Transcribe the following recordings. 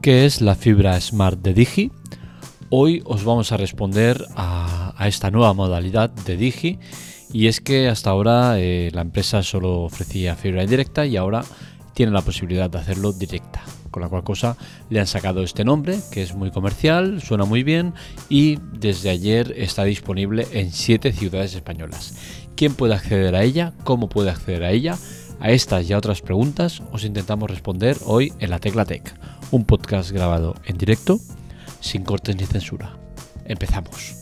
¿Qué es la fibra Smart de Digi? Hoy os vamos a responder a, esta nueva modalidad de Digi y es que hasta ahora eh, la empresa solo ofrecía fibra indirecta y ahora tiene la posibilidad de hacerlo directa. Con la cual cosa le han sacado este nombre que es muy comercial, suena muy bien y desde ayer está disponible en 7 ciudades españolas. ¿Quién puede acceder a ella? ¿Cómo puede acceder a ella? A estas y a otras preguntas os intentamos responder hoy en la Tecla Tech, un podcast grabado en directo, sin cortes ni censura. Empezamos.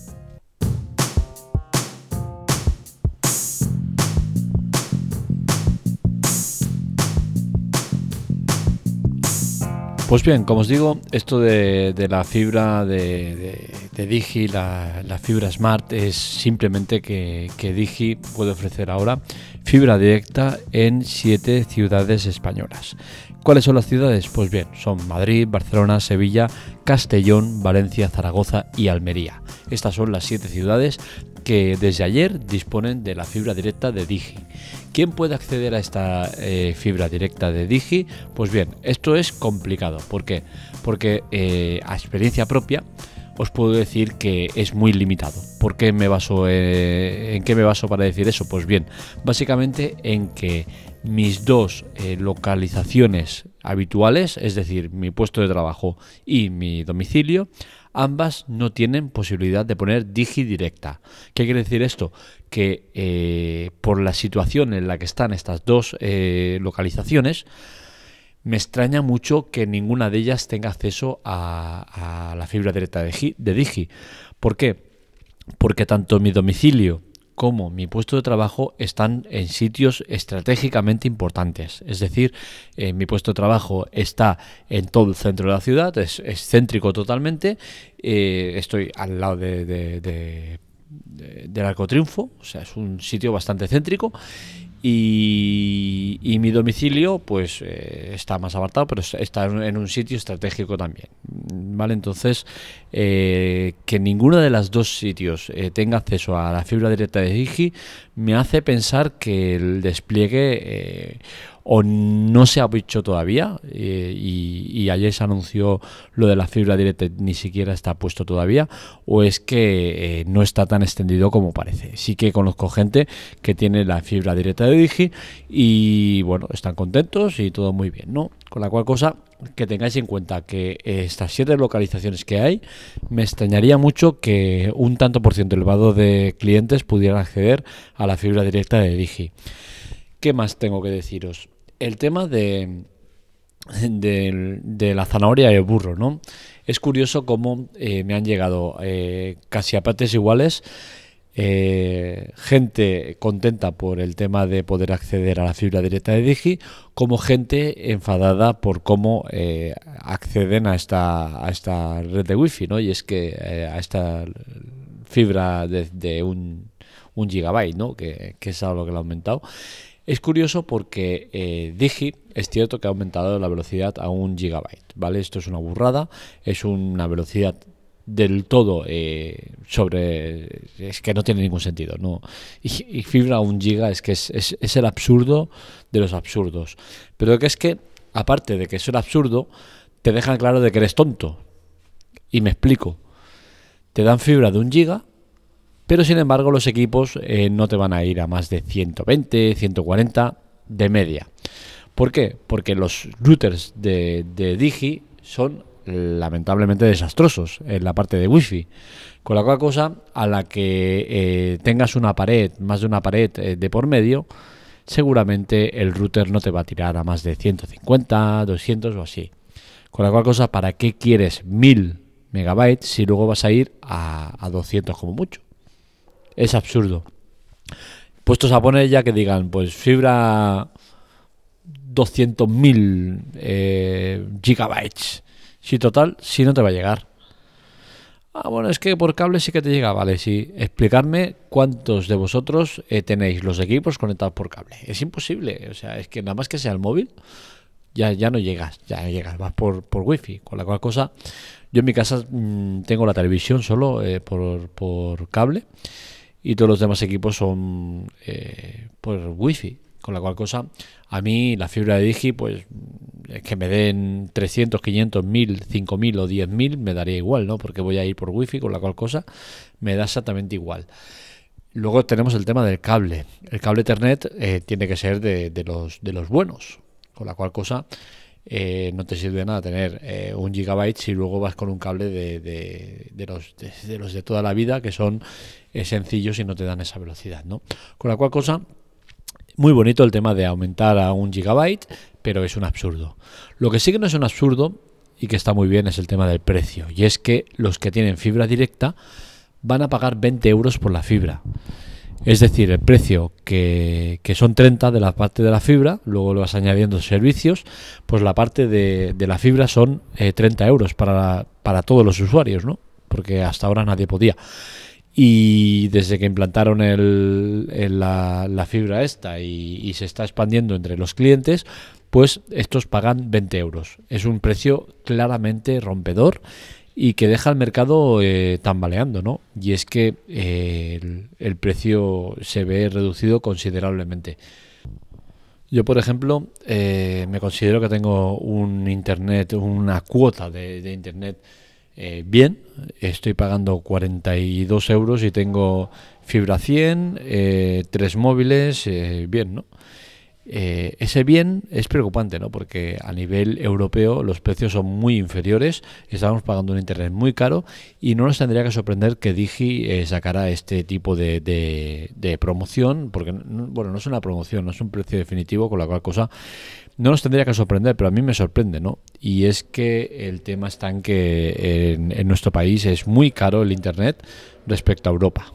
Pues bien, como os digo, esto de, la fibra de, Digi, la, fibra Smart, es simplemente que, que Digi puede ofrecer ahora fibra directa en siete ciudades españolas. ¿Cuáles son las ciudades? Pues bien, son Madrid, Barcelona, Sevilla, Castellón, Valencia, Zaragoza y Almería. Estas son las siete ciudades que desde ayer disponen de la fibra directa de Digi. ¿Quién puede acceder a esta eh, fibra directa de Digi? Pues bien, esto es complicado. ¿Por qué? Porque eh, a experiencia propia os puedo decir que es muy limitado. ¿Por qué me baso, eh, ¿En qué me baso para decir eso? Pues bien, básicamente en que mis dos eh, localizaciones habituales, es decir, mi puesto de trabajo y mi domicilio, ambas no tienen posibilidad de poner digi directa. ¿Qué quiere decir esto? Que eh, por la situación en la que están estas dos localizaciones, me extraña mucho que ninguna de ellas tenga acceso a, la fibra directa de, Digi. ¿Por qué? Porque tanto mi domicilio como mi puesto de trabajo están en sitios estratégicamente importantes. Es decir, eh, mi puesto de trabajo está en todo el centro de la ciudad, es, céntrico totalmente. Eh, estoy al lado de, del Arco Triunfo, o sea, es un sitio bastante céntrico y, mi domicilio, pues eh, está más apartado, pero está en un sitio estratégico también. ¿Vale? Entonces, eh, que ninguno de los dos sitios eh, tenga acceso a la fibra directa de Digi me hace pensar que el despliegue o no se ha hecho todavía eh, y, ayer se anunció lo de la fibra directa ni siquiera está puesto todavía o es que eh, no está tan extendido como parece. Sí que conozco gente que tiene la fibra directa de Digi y bueno, están contentos y todo muy bien, ¿no? Con la cual cosa que tengáis en cuenta que estas siete localizaciones que hay, me extrañaría mucho que un tanto por ciento elevado de clientes pudieran acceder a la fibra directa de Digi. ¿Qué más tengo que deciros? El tema de, de, la zanahoria y el burro, ¿no? Es curioso cómo eh, me han llegado eh, casi a partes iguales eh, gente contenta por el tema de poder acceder a la fibra directa de Digi, como gente enfadada por cómo acceden a esta, a esta red de wifi, ¿no? Y es que a esta fibra de, un, un gigabyte, ¿no? Que, que es algo que lo ha aumentado. Es curioso porque eh, Digi es cierto que ha aumentado la velocidad a un gigabyte, ¿vale? Esto es una burrada, es una velocidad del todo eh, sobre es que no tiene ningún sentido no y, fibra a un giga es que es, es, el absurdo de los absurdos. Pero que es que aparte de que es un absurdo te dejan claro de que eres tonto. Y me explico. Te dan fibra de un giga pero sin embargo los equipos eh, no te van a ir a más de 120, 140 de media. ¿Por qué? Porque los routers de, Digi son lamentablemente desastrosos en la parte de wifi. Con la cual cosa, a la que eh, tengas una pared, más de una pared eh, de por medio, seguramente el router no te va a tirar a más de 150, 200 o así. Con la cual cosa, ¿para qué quieres 1000 megabytes si luego vas a ir a, a 200 como mucho? Es absurdo. Puestos a poner ya que digan, pues fibra 200.000 eh, gigabytes. Si total, si no te va a llegar. Ah, bueno, es que por cable sí que te llega, vale, sí. Explicarme cuántos de vosotros eh, tenéis los equipos conectados por cable. Es imposible, o sea, es que nada más que sea el móvil, ya, ya no llegas, ya no llegas, vas por, por wifi. Con la cual cosa, yo en mi casa mm, tengo la televisión solo eh, por, por cable y todos los demás equipos son eh, por wifi Con la cual cosa, a mí la fibra de Digi, pues que me den 300, 500, 1000, 5000 o 10000 me daría igual, ¿no? Porque voy a ir por wifi, con la cual cosa me da exactamente igual. Luego tenemos el tema del cable. El cable Ethernet eh, tiene que ser de, los, de los buenos, con la cual cosa eh, no te sirve nada tener eh, un gigabyte si luego vas con un cable de, de, los, de, los de toda la vida que son sencillos y no te dan esa velocidad. ¿no? Con la cual cosa, muy bonito el tema de aumentar a un gigabyte, pero es un absurdo. Lo que sí que no es un absurdo y que está muy bien es el tema del precio. Y es que los que tienen fibra directa van a pagar 20 euros por la fibra. Es decir, el precio que, son 30 de la parte de la fibra, luego lo vas añadiendo servicios, pues la parte de, la fibra son 30 eh, euros para, para todos los usuarios, ¿no? Porque hasta ahora nadie podía. Y desde que implantaron el, la, fibra esta y, y, se está expandiendo entre los clientes, pues estos pagan 20 euros. Es un precio claramente rompedor y que deja el mercado eh, tambaleando, ¿no? Y es que eh, el, precio se ve reducido considerablemente. Yo, por ejemplo, eh, me considero que tengo un internet, una cuota de, internet bien. Estoy pagando 42 euros y tengo fibra 100, tres móviles, bien, ¿no? Eh, ese bien es preocupante, ¿no? Porque a nivel europeo los precios son muy inferiores, estamos pagando un internet muy caro y no nos tendría que sorprender que Digi eh, sacara este tipo de, de, promoción, porque bueno, no es una promoción, no es un precio definitivo, con la cual cosa no nos tendría que sorprender, pero a mí me sorprende, ¿no? Y es que el tema está en que en nuestro país es muy caro el internet respecto a Europa.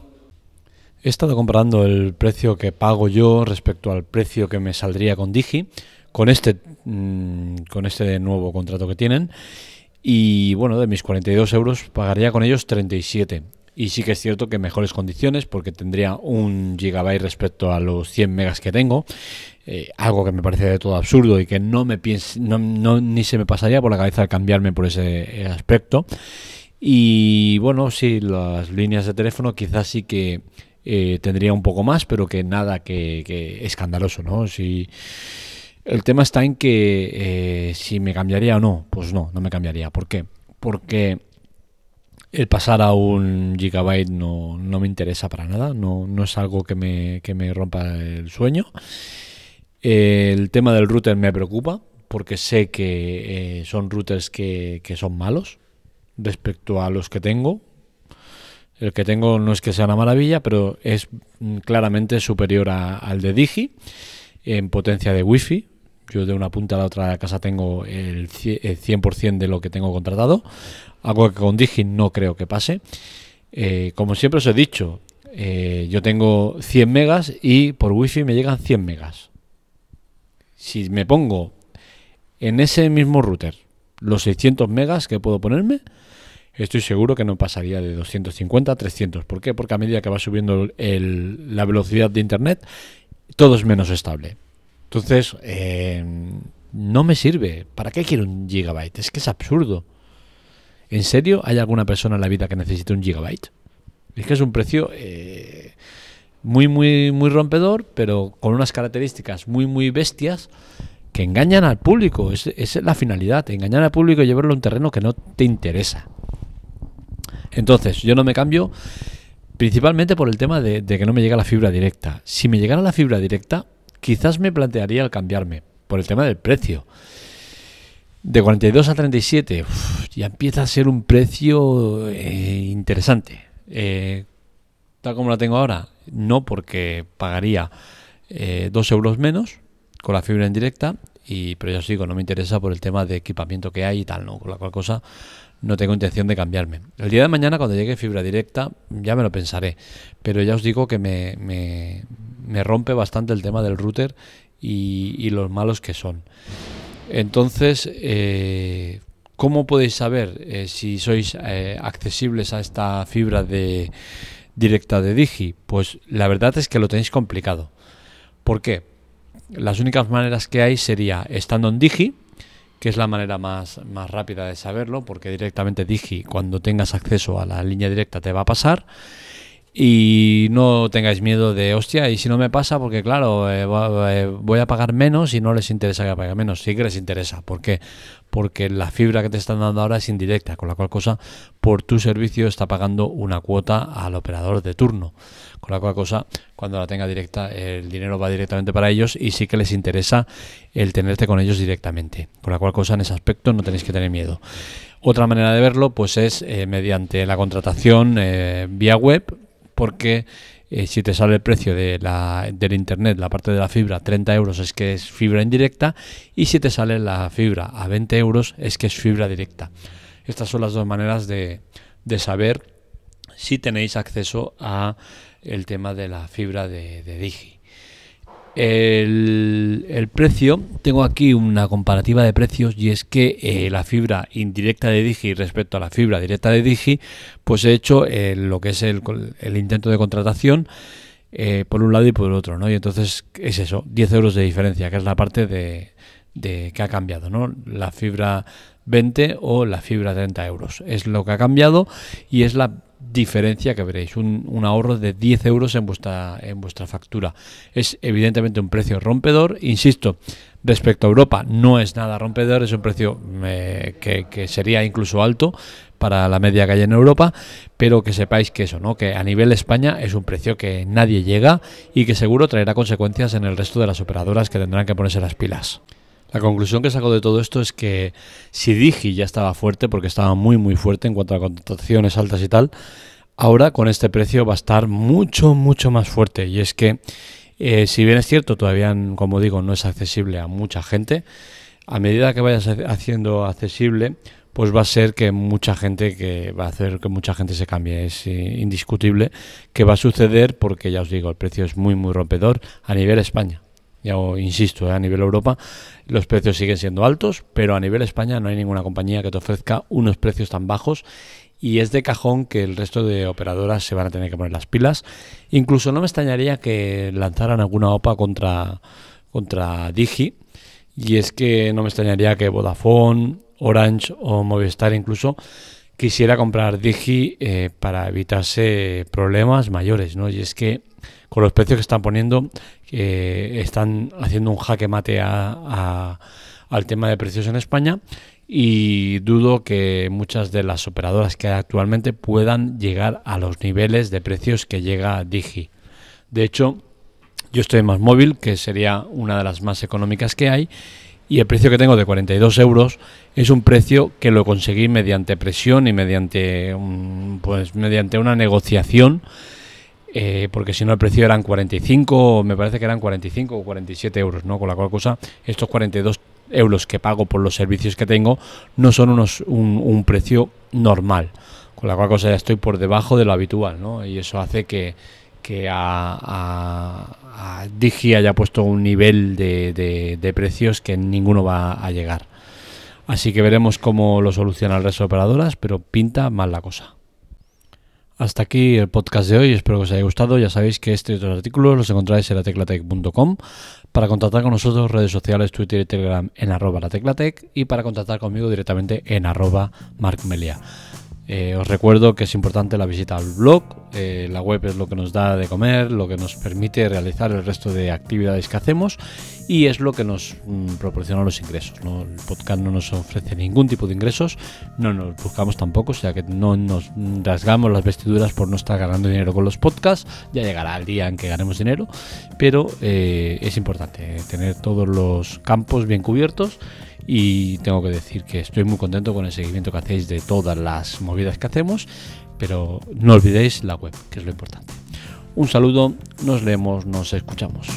He estado comparando el precio que pago yo respecto al precio que me saldría con Digi, con este, mm, con este nuevo contrato que tienen. Y bueno, de mis 42 euros pagaría con ellos 37. Y sí que es cierto que mejores condiciones porque tendría un gigabyte respecto a los 100 megas que tengo. Eh, algo que me parece de todo absurdo y que no me piense, no, ni se me pasaría por la cabeza cambiarme por ese aspecto. Y bueno, sí, las líneas de teléfono quizás sí que eh, tendría un poco más, pero que nada que, escandaloso, ¿no? Si el tema está en que eh, si me cambiaría o no, pues no, no me cambiaría. ¿Por qué? Porque el pasar a un gigabyte no, no me interesa para nada, no, no es algo que me, que me rompa el sueño. el tema del router me preocupa porque sé que eh, son routers que, que son malos respecto a los que tengo, el que tengo no es que sea una maravilla, pero es mm, claramente superior al de Digi en potencia de Wi-Fi. Yo de una punta a la otra de casa tengo el 100% de lo que tengo contratado, algo que con Digi no creo que pase. Eh, como siempre os he dicho, eh, yo tengo 100 megas y por Wi-Fi me llegan 100 megas. Si me pongo en ese mismo router los 600 megas que puedo ponerme, estoy seguro que no pasaría de 250 a 300. ¿Por qué? Porque a medida que va subiendo la velocidad de Internet, todo es menos estable. Entonces, eh, no me sirve. ¿Para qué quiero un gigabyte? Es que es absurdo. ¿En serio hay alguna persona en la vida que necesite un gigabyte? Es que es un precio eh, muy, muy, muy rompedor, pero con unas características muy, muy bestias que engañan al público. Esa es la finalidad, engañar al público y llevarlo a un terreno que no te interesa. Entonces, yo no me cambio principalmente por el tema de, que no me llega la fibra directa. Si me llegara la fibra directa, quizás me plantearía el cambiarme por el tema del precio. De 42 a 37 ya empieza a ser un precio eh, interesante. Eh, tal como la tengo ahora, no porque pagaría eh, 2 euros menos con la fibra en directa, y, pero ya os digo, no me interesa por el tema de equipamiento que hay y tal, ¿no? Con la cual cosa no tengo intención de cambiarme. El día de mañana, cuando llegue fibra directa, ya me lo pensaré. Pero ya os digo que me, me, rompe bastante el tema del router y, los malos que son. Entonces, eh, ¿cómo podéis saber eh, si sois eh, accesibles a esta fibra de directa de Digi? Pues la verdad es que lo tenéis complicado. ¿Por qué? Las únicas maneras que hay sería estando en Digi, que es la manera más, más rápida de saberlo, porque directamente Digi, cuando tengas acceso a la línea directa, te va a pasar. Y no tengáis miedo de, hostia, y si no me pasa, porque claro, eh, eh, voy a pagar menos y no les interesa que pague menos. Sí que les interesa. ¿Por qué? Porque la fibra que te están dando ahora es indirecta, con la cual cosa, por tu servicio está pagando una cuota al operador de turno. Con la cual cosa, cuando la tenga directa, el dinero va directamente para ellos y sí que les interesa el tenerte con ellos directamente. Con la cual cosa, en ese aspecto no tenéis que tener miedo. Otra manera de verlo, pues es eh, mediante la contratación vía web, porque eh, si te sale el precio de la, del internet, la parte de la fibra, 30 euros es que es fibra indirecta y si te sale la fibra a 20 euros es que es fibra directa. Estas son las dos maneras de, de saber si tenéis acceso a el tema de la fibra de, de Digi. El, precio, tengo aquí una comparativa de precios y es que eh, la fibra indirecta de Digi respecto a la fibra directa de Digi, pues he hecho eh, lo que es el, intento de contratación eh, por un lado y por el otro, ¿no? Y entonces es eso, 10 euros de diferencia, que es la parte de, de que ha cambiado, ¿no? La fibra 20 o la fibra 30 euros. Es lo que ha cambiado y es la diferencia que veréis, un, ahorro de 10 euros en vuestra, en vuestra factura. Es evidentemente un precio rompedor, insisto, respecto a Europa no es nada rompedor, es un precio eh, que, sería incluso alto para la media que hay en Europa, pero que sepáis que eso, ¿no? que a nivel España es un precio que nadie llega y que seguro traerá consecuencias en el resto de las operadoras que tendrán que ponerse las pilas. La conclusión que saco de todo esto es que si Digi ya estaba fuerte, porque estaba muy muy fuerte en cuanto a contrataciones altas y tal, ahora con este precio va a estar mucho mucho más fuerte. Y es que, eh, si bien es cierto, todavía, como digo, no es accesible a mucha gente, a medida que vayas haciendo accesible, pues va a ser que mucha gente que va a hacer que mucha gente se cambie es eh, indiscutible que va a suceder porque ya os digo el precio es muy muy rompedor a nivel España ya insisto, eh, a nivel Europa los precios siguen siendo altos, pero a nivel España no hay ninguna compañía que te ofrezca unos precios tan bajos y es de cajón que el resto de operadoras se van a tener que poner las pilas. Incluso no me extrañaría que lanzaran alguna OPA contra, contra Digi y es que no me extrañaría que Vodafone, Orange o Movistar incluso quisiera comprar Digi eh, para evitarse problemas mayores, ¿no? Y es que con los precios que están poniendo, están haciendo un jaque mate a, al tema de precios en España y dudo que muchas de las operadoras que hay actualmente puedan llegar a los niveles de precios que llega Digi. De hecho, yo estoy en más móvil, que sería una de las más económicas que hay, y el precio que tengo de 42 euros es un precio que lo conseguí mediante presión y mediante, pues, mediante una negociación eh, porque si no el precio eran 45, me parece que eran 45 o 47 euros, ¿no? Con la cual cosa, estos 42 euros que pago por los servicios que tengo no son unos, un, precio normal, con la cual cosa ya estoy por debajo de lo habitual, ¿no? Y eso hace que, que a, a, Digi haya puesto un nivel de, de precios que ninguno va a llegar. Así que veremos cómo lo soluciona el resto de operadoras, pero pinta mal la cosa. Hasta aquí el podcast de hoy, espero que os haya gustado. Ya sabéis que este y otros artículos los encontráis en lateclatec.com. Para contactar con nosotros, redes sociales, Twitter y Telegram en arroba lateclatec y para contactar conmigo directamente en arroba markmelia. Eh, os recuerdo que es importante la visita al blog, eh, la web es lo que nos da de comer, lo que nos permite realizar el resto de actividades que hacemos y es lo que nos mm, proporciona los ingresos. El podcast no nos ofrece ningún tipo de ingresos, no nos buscamos tampoco, o sea que no nos rasgamos las vestiduras por no estar ganando dinero con los podcasts, ya llegará el día en que ganemos dinero, pero eh, es importante tener todos los campos bien cubiertos y tengo que decir que estoy muy contento con el seguimiento que hacéis de todas las movidas que hacemos, pero no olvidéis la web, que es lo importante. Un saludo, nos leemos, nos escuchamos.